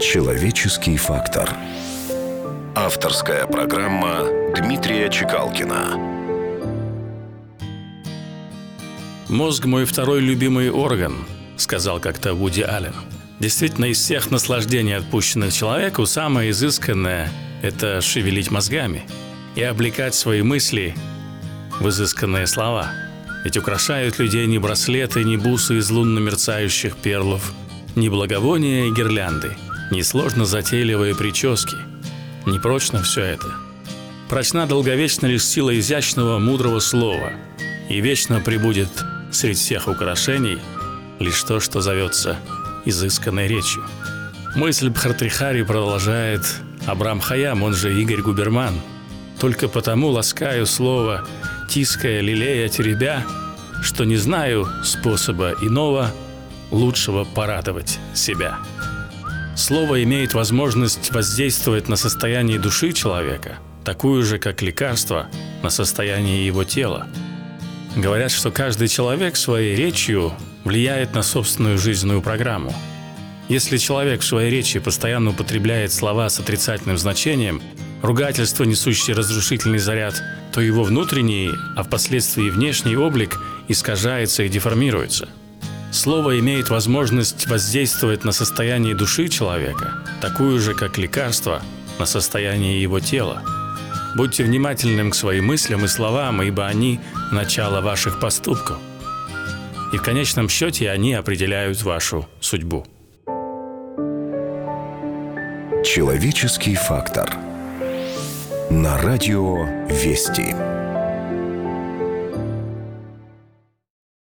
Человеческий фактор. Авторская программа Дмитрия Чекалкина. «Мозг – мой второй любимый орган», – сказал как-то Вуди Аллен. Действительно, из всех наслаждений, отпущенных человеку, самое изысканное – это шевелить мозгами и облекать свои мысли в изысканные слова. Ведь украшают людей не браслеты, не бусы из лунно мерцающих перлов, не благовония и гирлянды – Несложно затейливые прически. Непрочно все это. Прочна долговечно лишь сила изящного, мудрого слова. И вечно прибудет среди всех украшений лишь то, что зовется изысканной речью. Мысль Бхартрихари продолжает Абрам Хаям, он же Игорь Губерман. Только потому ласкаю слово, тиская, лелея, теребя, что не знаю способа иного, лучшего порадовать себя. Слово имеет возможность воздействовать на состояние души человека, такую же, как лекарство, на состояние его тела. Говорят, что каждый человек своей речью влияет на собственную жизненную программу. Если человек в своей речи постоянно употребляет слова с отрицательным значением, ругательство, несущее разрушительный заряд, то его внутренний, а впоследствии внешний облик искажается и деформируется – Слово имеет возможность воздействовать на состояние души человека, такую же, как лекарство, на состояние его тела. Будьте внимательным к своим мыслям и словам, ибо они – начало ваших поступков. И в конечном счете они определяют вашу судьбу. Человеческий фактор. На радио «Вести».